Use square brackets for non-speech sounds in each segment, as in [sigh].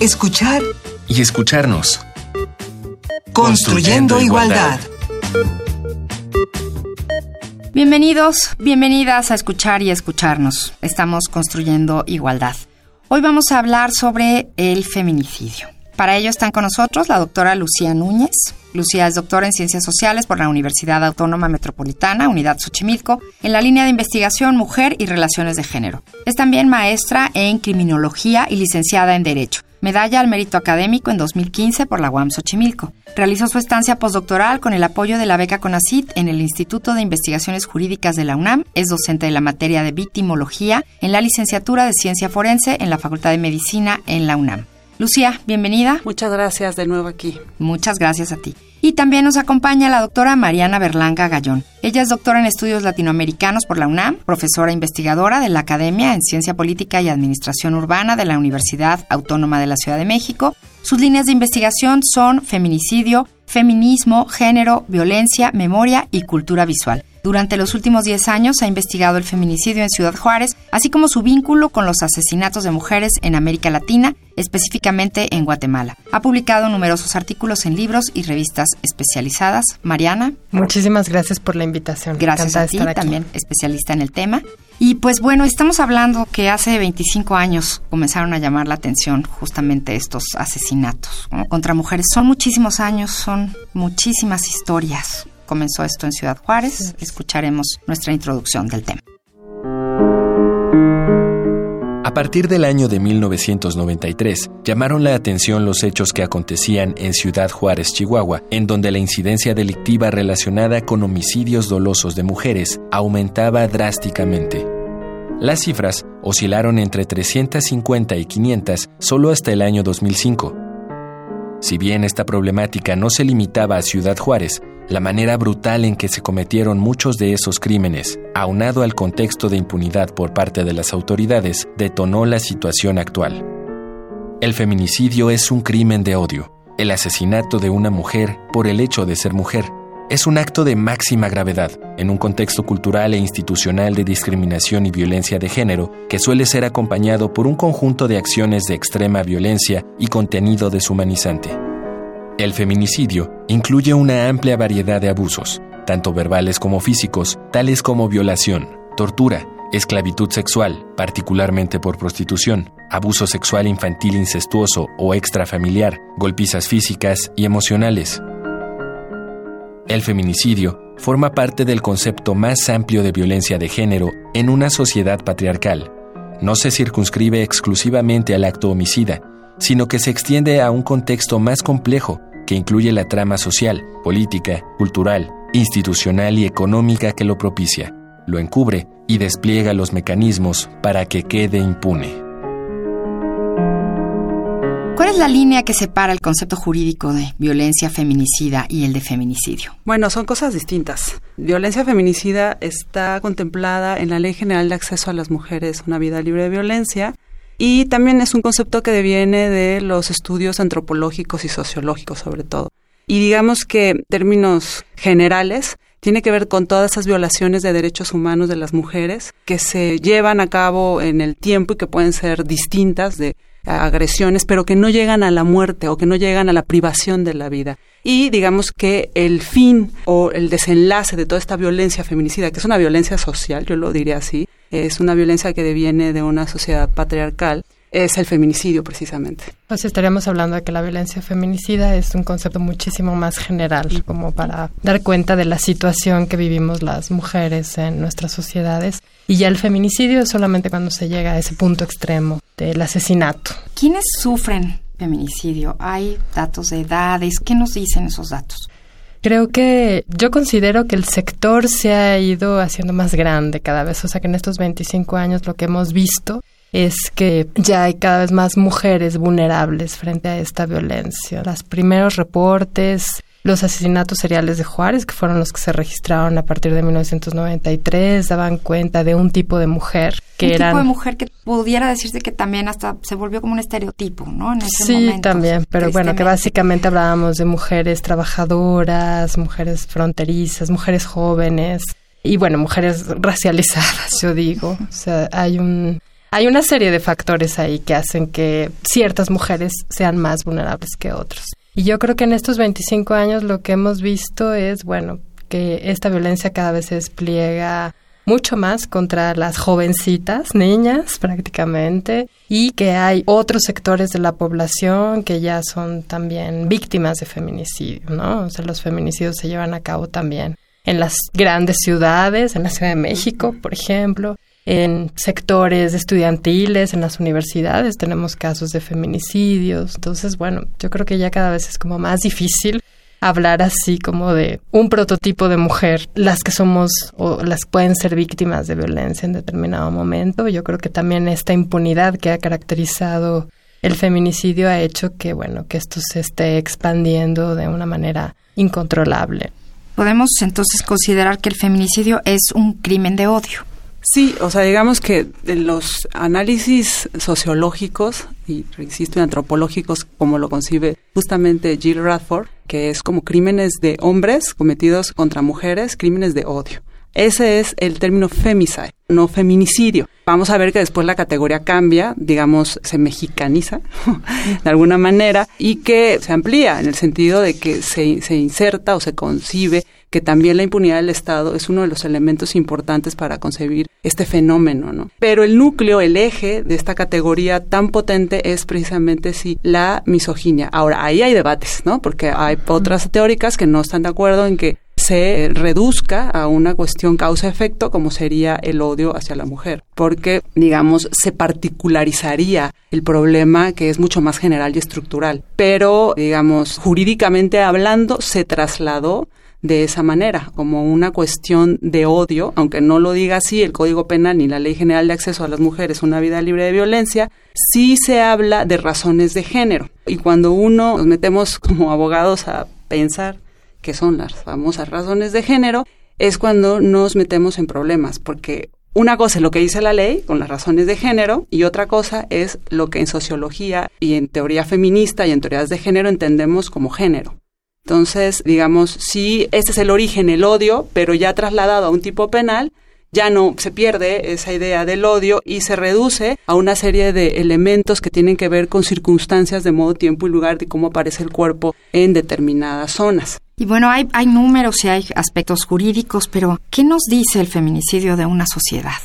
escuchar y escucharnos. Construyendo, igualdad. Bienvenidos, bienvenidas a escuchar y escucharnos. Estamos construyendo igualdad. Hoy vamos a hablar sobre el feminicidio. Para ello están con nosotros la doctora Lucía Núñez. Lucía es doctora en Ciencias Sociales por la Universidad Autónoma Metropolitana, Unidad Xochimilco, en la línea de investigación Mujer y Relaciones de Género. Es también maestra en Criminología y licenciada en Derecho. Medalla al Mérito Académico en 2015 por la UAM Xochimilco. Realizó su estancia postdoctoral con el apoyo de la beca CONACIT en el Instituto de Investigaciones Jurídicas de la UNAM. Es docente de la materia de victimología en la licenciatura de Ciencia Forense en la Facultad de Medicina en la UNAM. Lucía, bienvenida. Muchas gracias de nuevo aquí. Muchas gracias a ti. Y también nos acompaña la doctora Mariana Berlanga Gallón. Ella es doctora en estudios latinoamericanos por la UNAM, profesora investigadora de la Academia en Ciencia Política y Administración Urbana de la Universidad Autónoma de la Ciudad de México. Sus líneas de investigación son feminicidio, feminismo, género, violencia, memoria y cultura visual. Durante los últimos 10 años ha investigado el feminicidio en Ciudad Juárez, así como su vínculo con los asesinatos de mujeres en América Latina, específicamente en Guatemala. Ha publicado numerosos artículos en libros y revistas especializadas. Mariana. Muchísimas gracias por la invitación. Gracias a ti, también especialista en el tema. Y pues bueno, estamos hablando que hace 25 años comenzaron a llamar la atención justamente estos asesinatos contra mujeres. Son muchísimos años, son muchísimas historias comenzó esto en Ciudad Juárez. Escucharemos nuestra introducción del tema. A partir del año de 1993, llamaron la atención los hechos que acontecían en Ciudad Juárez, Chihuahua, en donde la incidencia delictiva relacionada con homicidios dolosos de mujeres aumentaba drásticamente. Las cifras oscilaron entre 350 y 500 solo hasta el año 2005. Si bien esta problemática no se limitaba a Ciudad Juárez, la manera brutal en que se cometieron muchos de esos crímenes, aunado al contexto de impunidad por parte de las autoridades, detonó la situación actual. El feminicidio es un crimen de odio. El asesinato de una mujer por el hecho de ser mujer es un acto de máxima gravedad en un contexto cultural e institucional de discriminación y violencia de género que suele ser acompañado por un conjunto de acciones de extrema violencia y contenido deshumanizante. El feminicidio incluye una amplia variedad de abusos, tanto verbales como físicos, tales como violación, tortura, esclavitud sexual, particularmente por prostitución, abuso sexual infantil incestuoso o extrafamiliar, golpizas físicas y emocionales. El feminicidio forma parte del concepto más amplio de violencia de género en una sociedad patriarcal. No se circunscribe exclusivamente al acto homicida, sino que se extiende a un contexto más complejo que incluye la trama social, política, cultural, institucional y económica que lo propicia, lo encubre y despliega los mecanismos para que quede impune. ¿Cuál es la línea que separa el concepto jurídico de violencia feminicida y el de feminicidio? Bueno, son cosas distintas. Violencia feminicida está contemplada en la Ley General de Acceso a las Mujeres a una vida libre de violencia y también es un concepto que deviene de los estudios antropológicos y sociológicos sobre todo. Y digamos que en términos generales tiene que ver con todas esas violaciones de derechos humanos de las mujeres que se llevan a cabo en el tiempo y que pueden ser distintas de agresiones, pero que no llegan a la muerte o que no llegan a la privación de la vida. Y digamos que el fin o el desenlace de toda esta violencia feminicida, que es una violencia social, yo lo diría así, es una violencia que deviene de una sociedad patriarcal, es el feminicidio precisamente. Pues estaríamos hablando de que la violencia feminicida es un concepto muchísimo más general, como para dar cuenta de la situación que vivimos las mujeres en nuestras sociedades. Y ya el feminicidio es solamente cuando se llega a ese punto extremo del asesinato. ¿Quiénes sufren feminicidio? ¿Hay datos de edades? ¿Qué nos dicen esos datos? Creo que yo considero que el sector se ha ido haciendo más grande cada vez, o sea que en estos 25 años lo que hemos visto es que ya hay cada vez más mujeres vulnerables frente a esta violencia. Los primeros reportes los asesinatos seriales de Juárez, que fueron los que se registraron a partir de 1993, daban cuenta de un tipo de mujer que un eran... tipo de mujer que pudiera decirse que también hasta se volvió como un estereotipo, ¿no? En ese sí, momento, también, pero bueno, que básicamente hablábamos de mujeres trabajadoras, mujeres fronterizas, mujeres jóvenes y bueno, mujeres racializadas, yo digo. O sea, hay un hay una serie de factores ahí que hacen que ciertas mujeres sean más vulnerables que otros. Y yo creo que en estos 25 años lo que hemos visto es, bueno, que esta violencia cada vez se despliega mucho más contra las jovencitas, niñas prácticamente, y que hay otros sectores de la población que ya son también víctimas de feminicidio, ¿no? O sea, los feminicidios se llevan a cabo también en las grandes ciudades, en la Ciudad de México, por ejemplo, en sectores estudiantiles, en las universidades tenemos casos de feminicidios. Entonces, bueno, yo creo que ya cada vez es como más difícil hablar así como de un prototipo de mujer, las que somos o las pueden ser víctimas de violencia en determinado momento. Yo creo que también esta impunidad que ha caracterizado el feminicidio ha hecho que, bueno, que esto se esté expandiendo de una manera incontrolable. Podemos entonces considerar que el feminicidio es un crimen de odio. Sí, o sea, digamos que los análisis sociológicos y, insisto, antropológicos, como lo concibe justamente Jill Radford, que es como crímenes de hombres cometidos contra mujeres, crímenes de odio. Ese es el término femicide, no feminicidio. Vamos a ver que después la categoría cambia, digamos, se mexicaniza [laughs] de alguna manera y que se amplía en el sentido de que se, se inserta o se concibe que también la impunidad del Estado es uno de los elementos importantes para concebir este fenómeno, ¿no? Pero el núcleo, el eje de esta categoría tan potente es precisamente sí la misoginia. Ahora, ahí hay debates, ¿no? Porque hay otras teóricas que no están de acuerdo en que se reduzca a una cuestión causa-efecto como sería el odio hacia la mujer, porque, digamos, se particularizaría el problema que es mucho más general y estructural, pero, digamos, jurídicamente hablando, se trasladó de esa manera, como una cuestión de odio, aunque no lo diga así el Código Penal ni la Ley General de Acceso a las Mujeres una vida libre de violencia, sí se habla de razones de género. Y cuando uno nos metemos como abogados a pensar qué son las famosas razones de género, es cuando nos metemos en problemas, porque una cosa es lo que dice la ley con las razones de género y otra cosa es lo que en sociología y en teoría feminista y en teorías de género entendemos como género. Entonces, digamos, sí, ese es el origen, el odio, pero ya trasladado a un tipo penal, ya no se pierde esa idea del odio y se reduce a una serie de elementos que tienen que ver con circunstancias de modo, tiempo y lugar de cómo aparece el cuerpo en determinadas zonas. Y bueno, hay, hay números y hay aspectos jurídicos, pero ¿qué nos dice el feminicidio de una sociedad?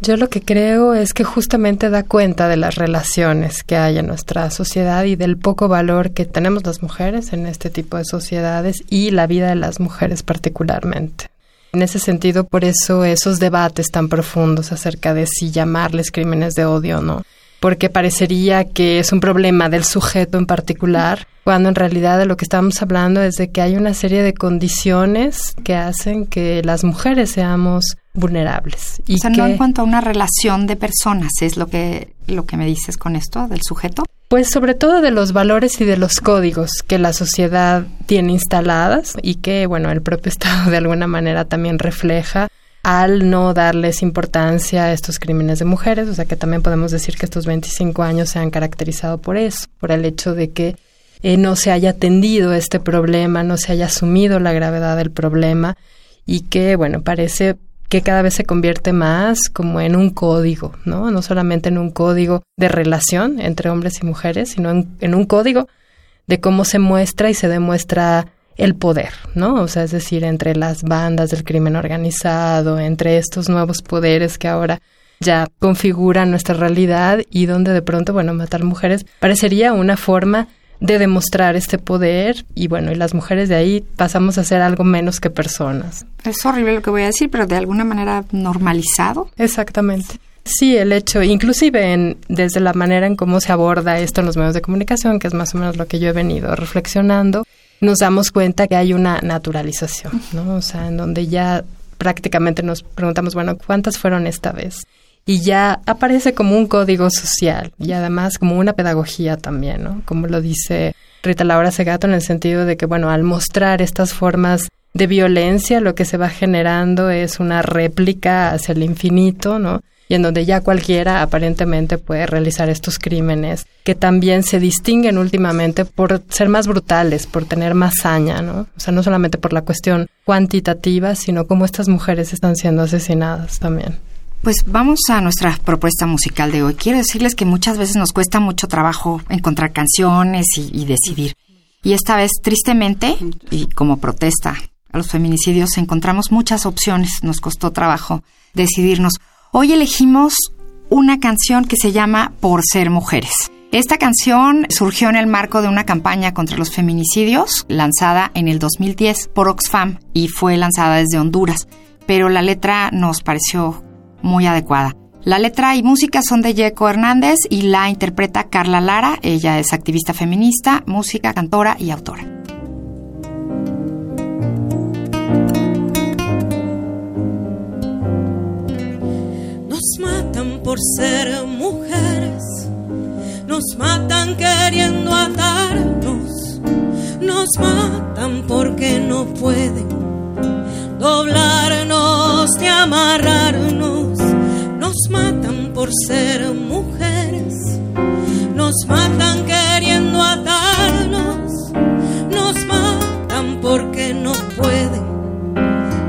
Yo lo que creo es que justamente da cuenta de las relaciones que hay en nuestra sociedad y del poco valor que tenemos las mujeres en este tipo de sociedades y la vida de las mujeres particularmente. En ese sentido, por eso esos debates tan profundos acerca de si llamarles crímenes de odio o no, porque parecería que es un problema del sujeto en particular, cuando en realidad de lo que estamos hablando es de que hay una serie de condiciones que hacen que las mujeres seamos vulnerables. Y o sea, no en cuanto a una relación de personas, es lo que, lo que me dices con esto del sujeto. Pues sobre todo de los valores y de los códigos que la sociedad tiene instaladas y que, bueno, el propio [laughs] Estado de alguna manera también refleja al no darles importancia a estos crímenes de mujeres, o sea que también podemos decir que estos 25 años se han caracterizado por eso, por el hecho de que eh, no se haya atendido este problema, no se haya asumido la gravedad del problema y que, bueno, parece que cada vez se convierte más como en un código, ¿no? No solamente en un código de relación entre hombres y mujeres, sino en, un código de cómo se muestra y se demuestra el poder, ¿no? O sea, es decir, entre las bandas del crimen organizado, entre estos nuevos poderes que ahora ya configuran nuestra realidad y donde de pronto, bueno, matar mujeres parecería una forma de demostrar este poder y bueno, y las mujeres de ahí pasamos a ser algo menos que personas. Es horrible lo que voy a decir, pero de alguna manera normalizado. Exactamente. Sí, el hecho, inclusive en, desde la manera en cómo se aborda esto en los medios de comunicación, que es más o menos lo que yo he venido reflexionando, nos damos cuenta que hay una naturalización, ¿no? O sea, en donde ya prácticamente nos preguntamos, bueno, ¿cuántas fueron esta vez? Y ya aparece como un código social y además como una pedagogía también, ¿no? Como lo dice Rita Laura Segato en el sentido de que, bueno, al mostrar estas formas de violencia, lo que se va generando es una réplica hacia el infinito, ¿no? Y en donde ya cualquiera aparentemente puede realizar estos crímenes, que también se distinguen últimamente por ser más brutales, por tener más saña, ¿no? O sea, no solamente por la cuestión cuantitativa, sino como estas mujeres están siendo asesinadas también. Pues vamos a nuestra propuesta musical de hoy. Quiero decirles que muchas veces nos cuesta mucho trabajo encontrar canciones y, decidir. Y esta vez, tristemente, y como protesta a los feminicidios, encontramos muchas opciones. Nos costó trabajo decidirnos. Hoy elegimos una canción que se llama Por ser mujeres. Esta canción surgió en el marco de una campaña contra los feminicidios lanzada en el 2010 por Oxfam y fue lanzada desde Honduras, pero la letra nos pareció muy adecuada. La letra y música son de Yeco Hernández y la interpreta Carla Lara. Ella es activista feminista, música, cantora y autora. Nos matan por ser mujeres, nos matan queriendo atarnos, nos matan porque no pueden doblarnos ni amarrarnos. Nos matan por ser mujeres, nos matan queriendo atarnos, nos matan porque no pueden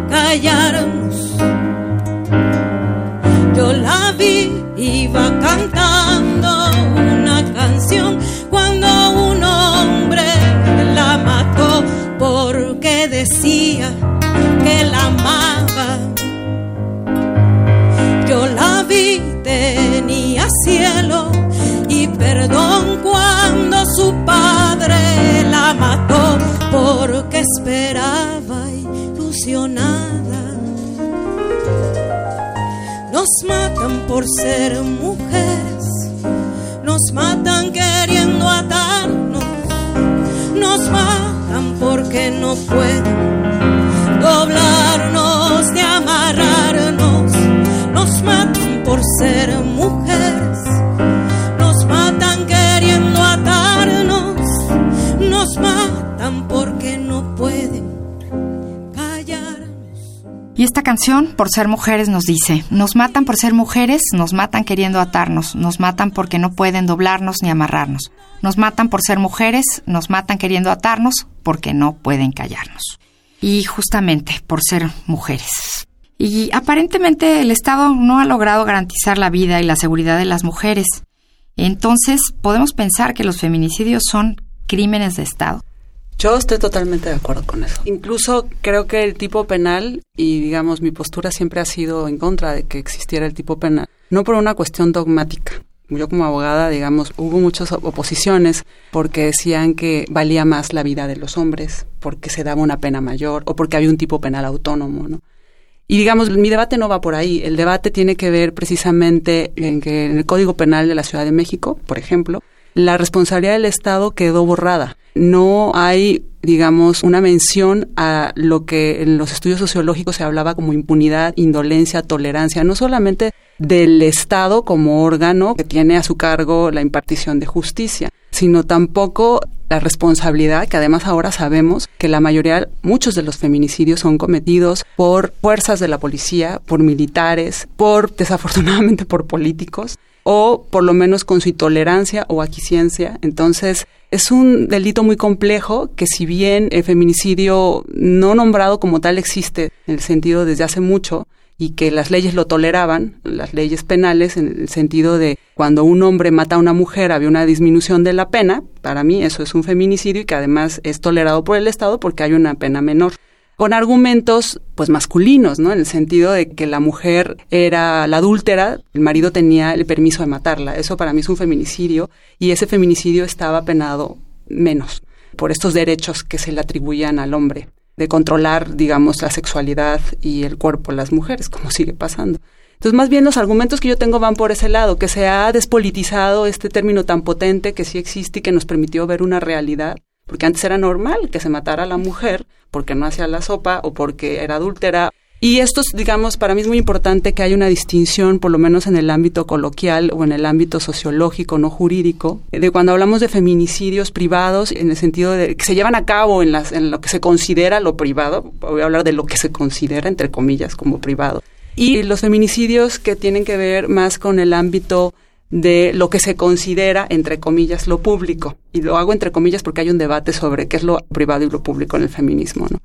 callarnos. Yo la vi, iba cantando una canción cuando matan por ser mujeres, nos matan queriendo atarnos, nos matan porque no pueden doblarnos ni amarrarnos, nos matan por ser Y esta canción, por ser mujeres, nos dice, nos matan por ser mujeres, nos matan queriendo atarnos, nos matan porque no pueden doblarnos ni amarrarnos. Nos matan por ser mujeres, nos matan queriendo atarnos porque no pueden callarnos. Y justamente por ser mujeres. Y aparentemente el Estado no ha logrado garantizar la vida y la seguridad de las mujeres. Entonces, podemos pensar que los feminicidios son crímenes de Estado. Yo estoy totalmente de acuerdo con eso. Incluso creo que el tipo penal, y digamos mi postura siempre ha sido en contra de que existiera el tipo penal, no por una cuestión dogmática. Yo como abogada, digamos, hubo muchas oposiciones porque decían que valía más la vida de los hombres, porque se daba una pena mayor o porque había un tipo penal autónomo, ¿no? Y digamos, mi debate no va por ahí. El debate tiene que ver precisamente en que en el Código Penal de la Ciudad de México, por ejemplo, la responsabilidad del Estado quedó borrada. No hay, digamos, una mención a lo que en los estudios sociológicos se hablaba como impunidad, indolencia, tolerancia, no solamente del Estado como órgano que tiene a su cargo la impartición de justicia, sino tampoco la responsabilidad, que además ahora sabemos que la mayoría, muchos de los feminicidios son cometidos por fuerzas de la policía, por militares, por, desafortunadamente, por políticos, o por lo menos con su intolerancia o aquiciencia. Entonces, es un delito muy complejo que si bien el feminicidio no nombrado como tal existe en el sentido desde hace mucho, y que las leyes lo toleraban, las leyes penales, en el sentido de cuando un hombre mata a una mujer había una disminución de la pena, para mí eso es un feminicidio y que además es tolerado por el Estado porque hay una pena menor con argumentos pues masculinos, ¿no? En el sentido de que la mujer era la adúltera, el marido tenía el permiso de matarla. Eso para mí es un feminicidio y ese feminicidio estaba penado menos por estos derechos que se le atribuían al hombre de controlar, digamos, la sexualidad y el cuerpo de las mujeres, como sigue pasando. Entonces, más bien los argumentos que yo tengo van por ese lado, que se ha despolitizado este término tan potente que sí existe y que nos permitió ver una realidad, porque antes era normal que se matara a la mujer porque no hacía la sopa o porque era adúltera. Y esto, digamos, para mí es muy importante que haya una distinción, por lo menos en el ámbito coloquial o en el ámbito sociológico, no jurídico, de cuando hablamos de feminicidios privados, en el sentido de que se llevan a cabo en, las, en lo que se considera lo privado, voy a hablar de lo que se considera, entre comillas, como privado, y los feminicidios que tienen que ver más con el ámbito de lo que se considera, entre comillas, lo público. Y lo hago entre comillas porque hay un debate sobre qué es lo privado y lo público en el feminismo, ¿no?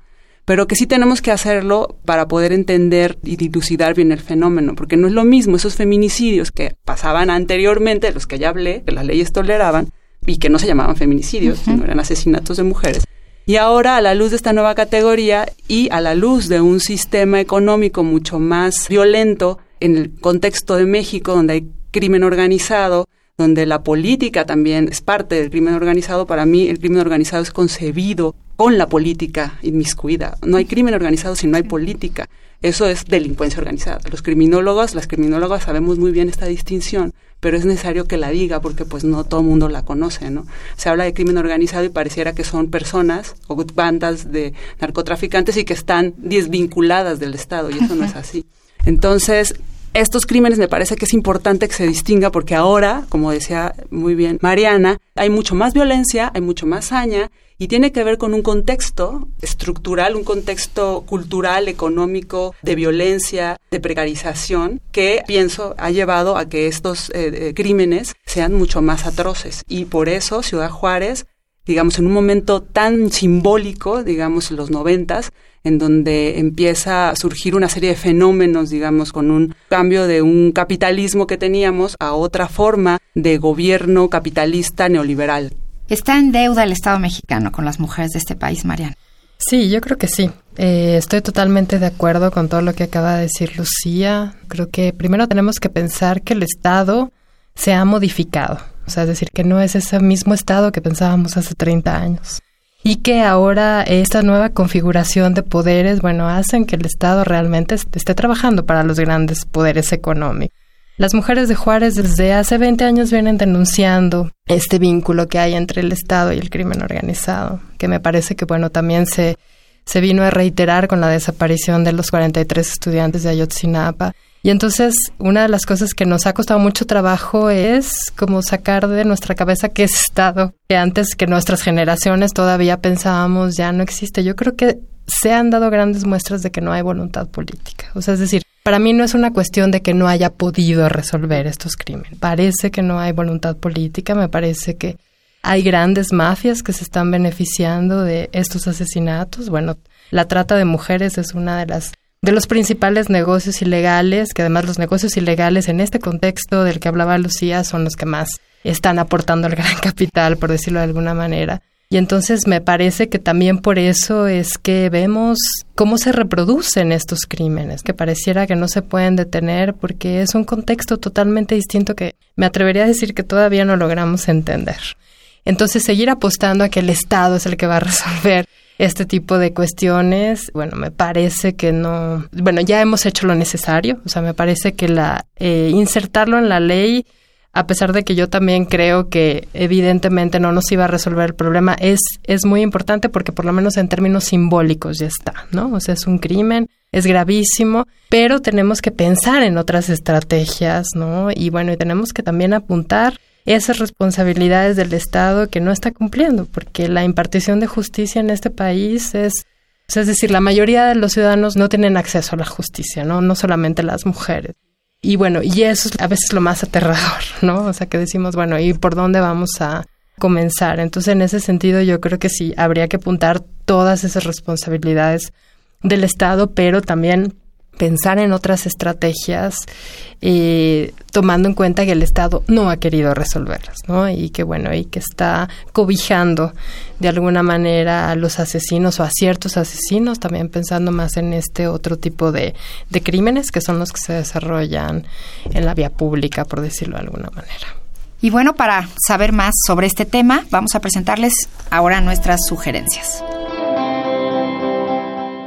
pero que sí tenemos que hacerlo para poder entender y dilucidar bien el fenómeno, porque no es lo mismo esos feminicidios que pasaban anteriormente, los que ya hablé, que las leyes toleraban, y que no se llamaban feminicidios, sino eran asesinatos de mujeres. Y ahora, a la luz de esta nueva categoría y a la luz de un sistema económico mucho más violento en el contexto de México, donde hay crimen organizado, donde la política también es parte del crimen organizado, para mí el crimen organizado es concebido con la política inmiscuida. No hay crimen organizado si no hay política. Eso es delincuencia organizada. Los criminólogos, las criminólogas sabemos muy bien esta distinción, pero es necesario que la diga porque pues no todo el mundo la conoce, ¿no? Se habla de crimen organizado y pareciera que son personas o bandas de narcotraficantes y que están desvinculadas del Estado y eso no es así. Entonces, estos crímenes me parece que es importante que se distinga porque ahora, como decía muy bien Mariana, hay mucho más violencia, hay mucho más saña y tiene que ver con un contexto estructural, un contexto cultural, económico, de violencia, de precarización, que pienso ha llevado a que estos eh, eh, crímenes sean mucho más atroces. Y por eso Ciudad Juárez digamos, en un momento tan simbólico, digamos, en los noventas, en donde empieza a surgir una serie de fenómenos, digamos, con un cambio de un capitalismo que teníamos a otra forma de gobierno capitalista neoliberal. ¿Está en deuda el Estado mexicano con las mujeres de este país, Mariana? Sí, yo creo que sí. Eh, estoy totalmente de acuerdo con todo lo que acaba de decir Lucía. Creo que primero tenemos que pensar que el Estado se ha modificado. O sea, es decir, que no es ese mismo Estado que pensábamos hace 30 años y que ahora esta nueva configuración de poderes, bueno, hacen que el Estado realmente esté trabajando para los grandes poderes económicos. Las mujeres de Juárez desde hace 20 años vienen denunciando este vínculo que hay entre el Estado y el crimen organizado, que me parece que, bueno, también se, se vino a reiterar con la desaparición de los 43 estudiantes de Ayotzinapa y entonces una de las cosas que nos ha costado mucho trabajo es como sacar de nuestra cabeza que ese estado que antes que nuestras generaciones todavía pensábamos ya no existe. Yo creo que se han dado grandes muestras de que no hay voluntad política. O sea, es decir, para mí no es una cuestión de que no haya podido resolver estos crímenes. Parece que no hay voluntad política, me parece que hay grandes mafias que se están beneficiando de estos asesinatos. Bueno, la trata de mujeres es una de las de los principales negocios ilegales, que además los negocios ilegales en este contexto del que hablaba Lucía son los que más están aportando al gran [laughs] capital, por decirlo de alguna manera. Y entonces me parece que también por eso es que vemos cómo se reproducen estos crímenes, que pareciera que no se pueden detener porque es un contexto totalmente distinto que me atrevería a decir que todavía no logramos entender. Entonces seguir apostando a que el Estado es el que va a resolver este tipo de cuestiones, bueno, me parece que no, bueno, ya hemos hecho lo necesario, o sea, me parece que la eh, insertarlo en la ley, a pesar de que yo también creo que evidentemente no nos iba a resolver el problema, es, es muy importante porque por lo menos en términos simbólicos ya está, ¿no? O sea, es un crimen, es gravísimo, pero tenemos que pensar en otras estrategias, ¿no? Y bueno, y tenemos que también apuntar esas responsabilidades del Estado que no está cumpliendo, porque la impartición de justicia en este país es, es decir, la mayoría de los ciudadanos no tienen acceso a la justicia, ¿no? No solamente las mujeres. Y bueno, y eso es a veces lo más aterrador, [laughs] ¿no? O sea, que decimos, bueno, ¿y por dónde vamos a comenzar? Entonces, en ese sentido, yo creo que sí, habría que apuntar todas esas responsabilidades del Estado, pero también pensar en otras estrategias, eh, tomando en cuenta que el Estado no ha querido resolverlas, ¿no? Y que bueno, y que está cobijando de alguna manera a los asesinos o a ciertos asesinos, también pensando más en este otro tipo de, de crímenes que son los que se desarrollan en la vía pública, por decirlo de alguna manera. Y bueno, para saber más sobre este tema, vamos a presentarles ahora nuestras sugerencias.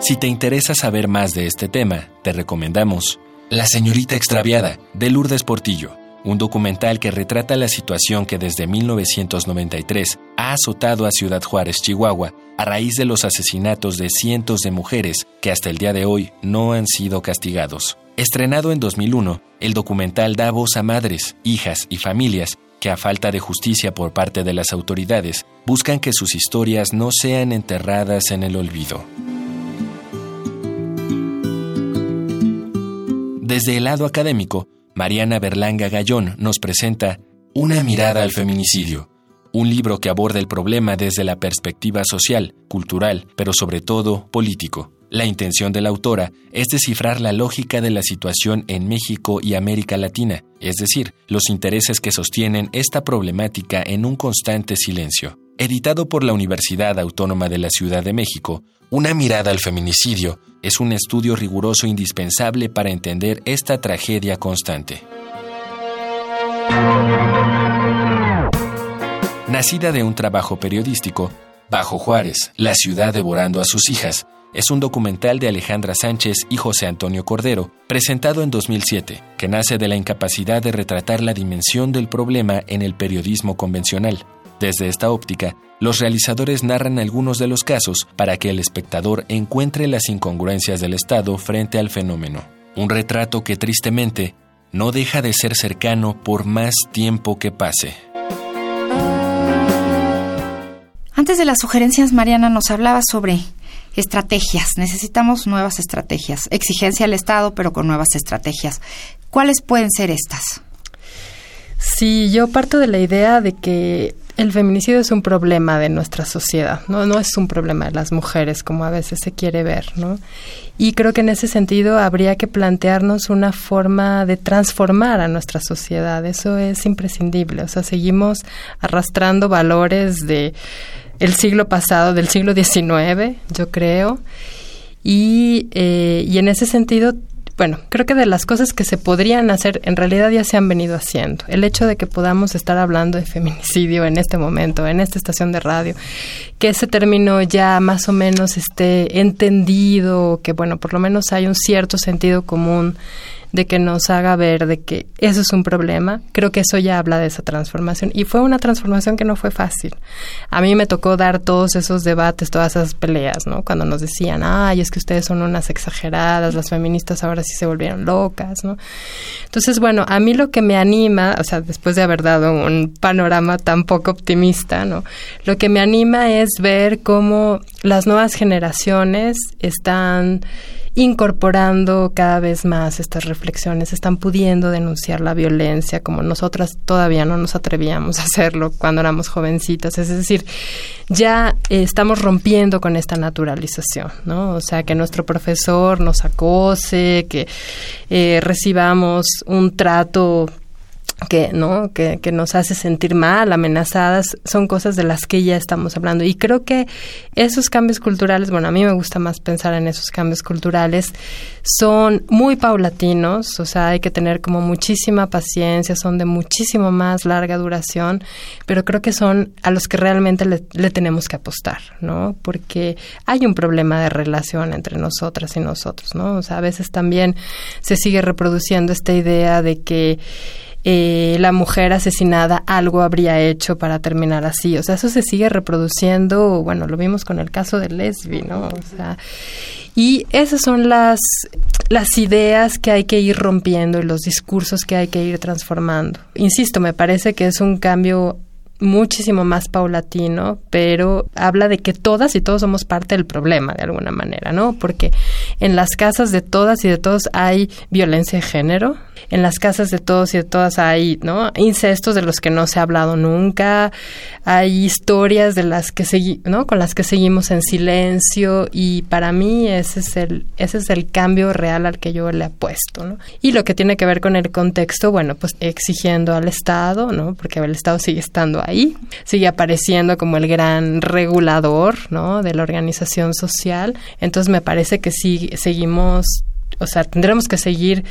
Si te interesa saber más de este tema, te recomendamos La señorita extraviada de Lourdes Portillo, un documental que retrata la situación que desde 1993 ha azotado a Ciudad Juárez, Chihuahua, a raíz de los asesinatos de cientos de mujeres que hasta el día de hoy no han sido castigados. Estrenado en 2001, el documental da voz a madres, hijas y familias que a falta de justicia por parte de las autoridades buscan que sus historias no sean enterradas en el olvido. Desde el lado académico, Mariana Berlanga Gallón nos presenta Una mirada al feminicidio, un libro que aborda el problema desde la perspectiva social, cultural, pero sobre todo político. La intención de la autora es descifrar la lógica de la situación en México y América Latina, es decir, los intereses que sostienen esta problemática en un constante silencio. Editado por la Universidad Autónoma de la Ciudad de México, Una mirada al feminicidio es un estudio riguroso indispensable para entender esta tragedia constante. Nacida de un trabajo periodístico, Bajo Juárez, la ciudad devorando a sus hijas, es un documental de Alejandra Sánchez y José Antonio Cordero, presentado en 2007, que nace de la incapacidad de retratar la dimensión del problema en el periodismo convencional. Desde esta óptica, los realizadores narran algunos de los casos para que el espectador encuentre las incongruencias del Estado frente al fenómeno. Un retrato que tristemente no deja de ser cercano por más tiempo que pase. Antes de las sugerencias, Mariana nos hablaba sobre estrategias. Necesitamos nuevas estrategias. Exigencia al Estado, pero con nuevas estrategias. ¿Cuáles pueden ser estas? Sí, yo parto de la idea de que el feminicidio es un problema de nuestra sociedad, ¿no? no es un problema de las mujeres como a veces se quiere ver, ¿no? Y creo que en ese sentido habría que plantearnos una forma de transformar a nuestra sociedad, eso es imprescindible, o sea, seguimos arrastrando valores de el siglo pasado, del siglo XIX, yo creo. Y, eh, y en ese sentido, bueno, creo que de las cosas que se podrían hacer, en realidad ya se han venido haciendo. El hecho de que podamos estar hablando de feminicidio en este momento, en esta estación de radio, que ese término ya más o menos esté entendido, que bueno, por lo menos hay un cierto sentido común de que nos haga ver de que eso es un problema, creo que eso ya habla de esa transformación. Y fue una transformación que no fue fácil. A mí me tocó dar todos esos debates, todas esas peleas, ¿no? Cuando nos decían, ay, es que ustedes son unas exageradas, las feministas ahora sí se volvieron locas, ¿no? Entonces, bueno, a mí lo que me anima, o sea, después de haber dado un panorama tan poco optimista, ¿no? Lo que me anima es ver cómo las nuevas generaciones están incorporando cada vez más estas reflexiones, están pudiendo denunciar la violencia como nosotras todavía no nos atrevíamos a hacerlo cuando éramos jovencitas. Es decir, ya estamos rompiendo con esta naturalización, ¿no? O sea, que nuestro profesor nos acose, que eh, recibamos un trato que no que, que, nos hace sentir mal amenazadas son cosas de las que ya estamos hablando. Y creo que esos cambios culturales bueno a mí me gusta más pensar en esos cambios culturales son muy paulatinos o sea hay que tener como muchísima paciencia son de muchísimo más larga duración pero creo que son a los que realmente le, le tenemos que apostar no porque hay un problema de relación entre nosotras y nosotros no o sea a veces también se sigue reproduciendo esta idea de que eh, la mujer asesinada algo habría hecho para terminar así. O sea, eso se sigue reproduciendo, bueno, lo vimos con el caso de Lesbi, ¿no? O sea, y esas son las, las ideas que hay que ir rompiendo y los discursos que hay que ir transformando. Insisto, me parece que es un cambio muchísimo más paulatino, pero habla de que todas y todos somos parte del problema de alguna manera, ¿no? Porque en las casas de todas y de todos hay violencia de género, en las casas de todos y de todas hay, ¿no? Incestos de los que no se ha hablado nunca, hay historias de las que segui ¿no? Con las que seguimos en silencio y para mí ese es el ese es el cambio real al que yo le apuesto, ¿no? Y lo que tiene que ver con el contexto, bueno, pues exigiendo al Estado, ¿no? Porque el Estado sigue estando ahí, sigue apareciendo como el gran regulador, ¿no? De la organización social. Entonces me parece que sí seguimos o sea, tendremos que seguir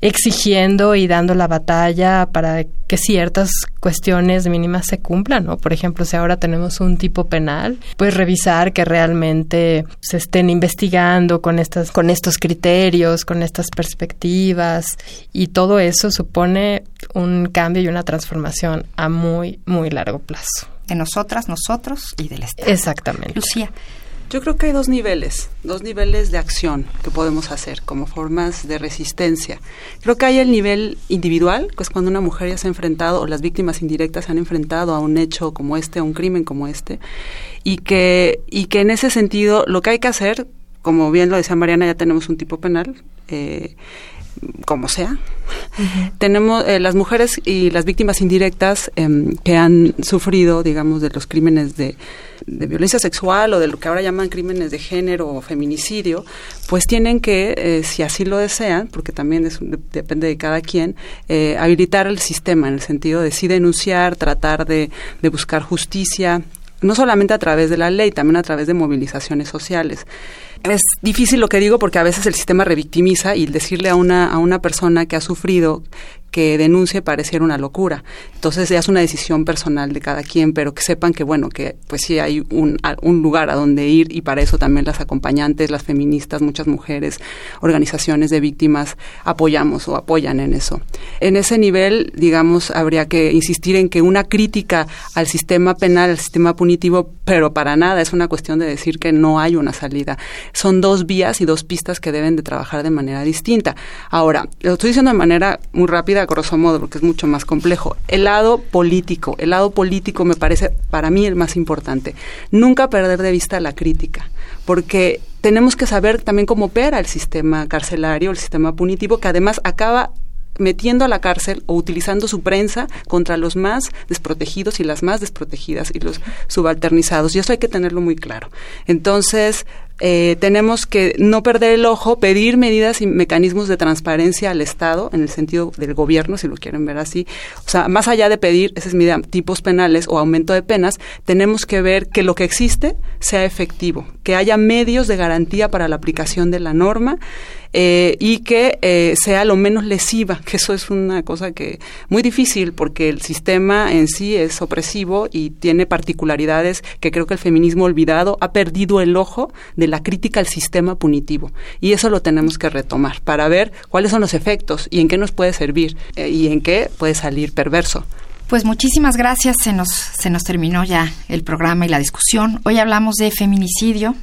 exigiendo y dando la batalla para que ciertas cuestiones mínimas se cumplan, ¿no? Por ejemplo, si ahora tenemos un tipo penal, pues revisar que realmente se estén investigando con estas con estos criterios, con estas perspectivas y todo eso supone un cambio y una transformación a muy muy largo plazo. De nosotras, nosotros y del Estado. Exactamente. Lucía, yo creo que hay dos niveles, dos niveles de acción que podemos hacer como formas de resistencia. Creo que hay el nivel individual, que es cuando una mujer ya se ha enfrentado, o las víctimas indirectas se han enfrentado a un hecho como este, a un crimen como este, y que, y que en ese sentido lo que hay que hacer, como bien lo decía Mariana, ya tenemos un tipo penal, eh, como sea. Tenemos eh, las mujeres y las víctimas indirectas em, que han sufrido, digamos, de los crímenes de, violencia sexual o de lo que ahora llaman crímenes de género o feminicidio, pues tienen que, eh, si así lo desean, porque también depende de cada quien, eh, habilitar el sistema en el sentido de sí denunciar, tratar de, de buscar justicia, no solamente a través de la ley, también a través de movilizaciones sociales es difícil lo que digo porque a veces el sistema revictimiza y decirle a una, a una persona que ha sufrido que denuncie pareciera una locura. Entonces ya es una decisión personal de cada quien, pero que sepan que, bueno, que pues sí hay un, un lugar a donde ir y para eso también las acompañantes, las feministas, muchas mujeres, organizaciones de víctimas apoyamos o apoyan en eso. En ese nivel, digamos, habría que insistir en que una crítica al sistema penal, al sistema punitivo, pero para nada es una cuestión de decir que no hay una salida. Son dos vías y dos pistas que deben de trabajar de manera distinta. Ahora, lo estoy diciendo de manera muy rápida, grosso modo, porque es mucho más complejo. El lado político, el lado político me parece para mí el más importante. Nunca perder de vista la crítica, porque tenemos que saber también cómo opera el sistema carcelario, el sistema punitivo, que además acaba metiendo a la cárcel o utilizando su prensa contra los más desprotegidos y las más desprotegidas y los subalternizados. Y eso hay que tenerlo muy claro. Entonces, eh, tenemos que no perder el ojo, pedir medidas y mecanismos de transparencia al Estado, en el sentido del gobierno, si lo quieren ver así. O sea, más allá de pedir, esa es mi idea, tipos penales o aumento de penas, tenemos que ver que lo que existe sea efectivo, que haya medios de garantía para la aplicación de la norma eh, y que eh, sea lo menos lesiva, [laughs] que eso es una cosa que muy difícil porque el sistema en sí es opresivo y tiene particularidades que creo que el feminismo olvidado ha perdido el ojo de la crítica al sistema punitivo y eso lo tenemos que retomar para ver cuáles son los efectos y en qué nos puede servir eh, y en qué puede salir perverso. Pues muchísimas gracias, se nos, se nos terminó ya el programa y la discusión. Hoy hablamos de feminicidio,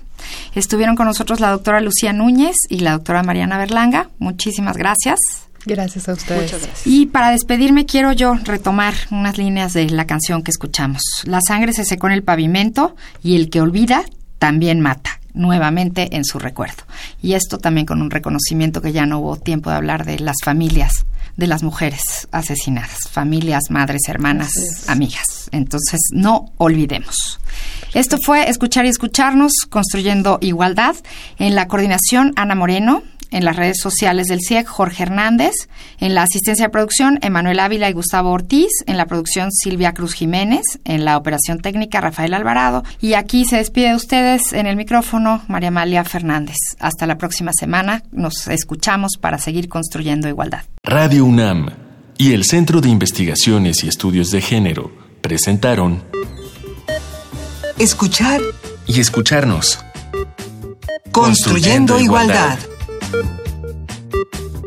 Estuvieron con nosotros la doctora Lucía Núñez y la doctora Mariana Berlanga. Muchísimas gracias. Gracias a ustedes. Muchas gracias. Y para despedirme quiero yo retomar unas líneas de la canción que escuchamos. La sangre se secó en el pavimento y el que olvida también mata nuevamente en su recuerdo. Y esto también con un reconocimiento que ya no hubo tiempo de hablar de las familias de las mujeres asesinadas, familias, madres, hermanas, amigas. Entonces, no olvidemos. Esto fue Escuchar y Escucharnos, Construyendo Igualdad. En la coordinación, Ana Moreno. En las redes sociales del CIEC, Jorge Hernández. En la asistencia de producción, Emanuel Ávila y Gustavo Ortiz. En la producción, Silvia Cruz Jiménez. En la operación técnica, Rafael Alvarado. Y aquí se despide de ustedes en el micrófono, María Amalia Fernández. Hasta la próxima semana. Nos escuchamos para seguir construyendo igualdad. Radio UNAM y el Centro de Investigaciones y Estudios de Género presentaron Escuchar y escucharnos. Construyendo, igualdad. Thank you.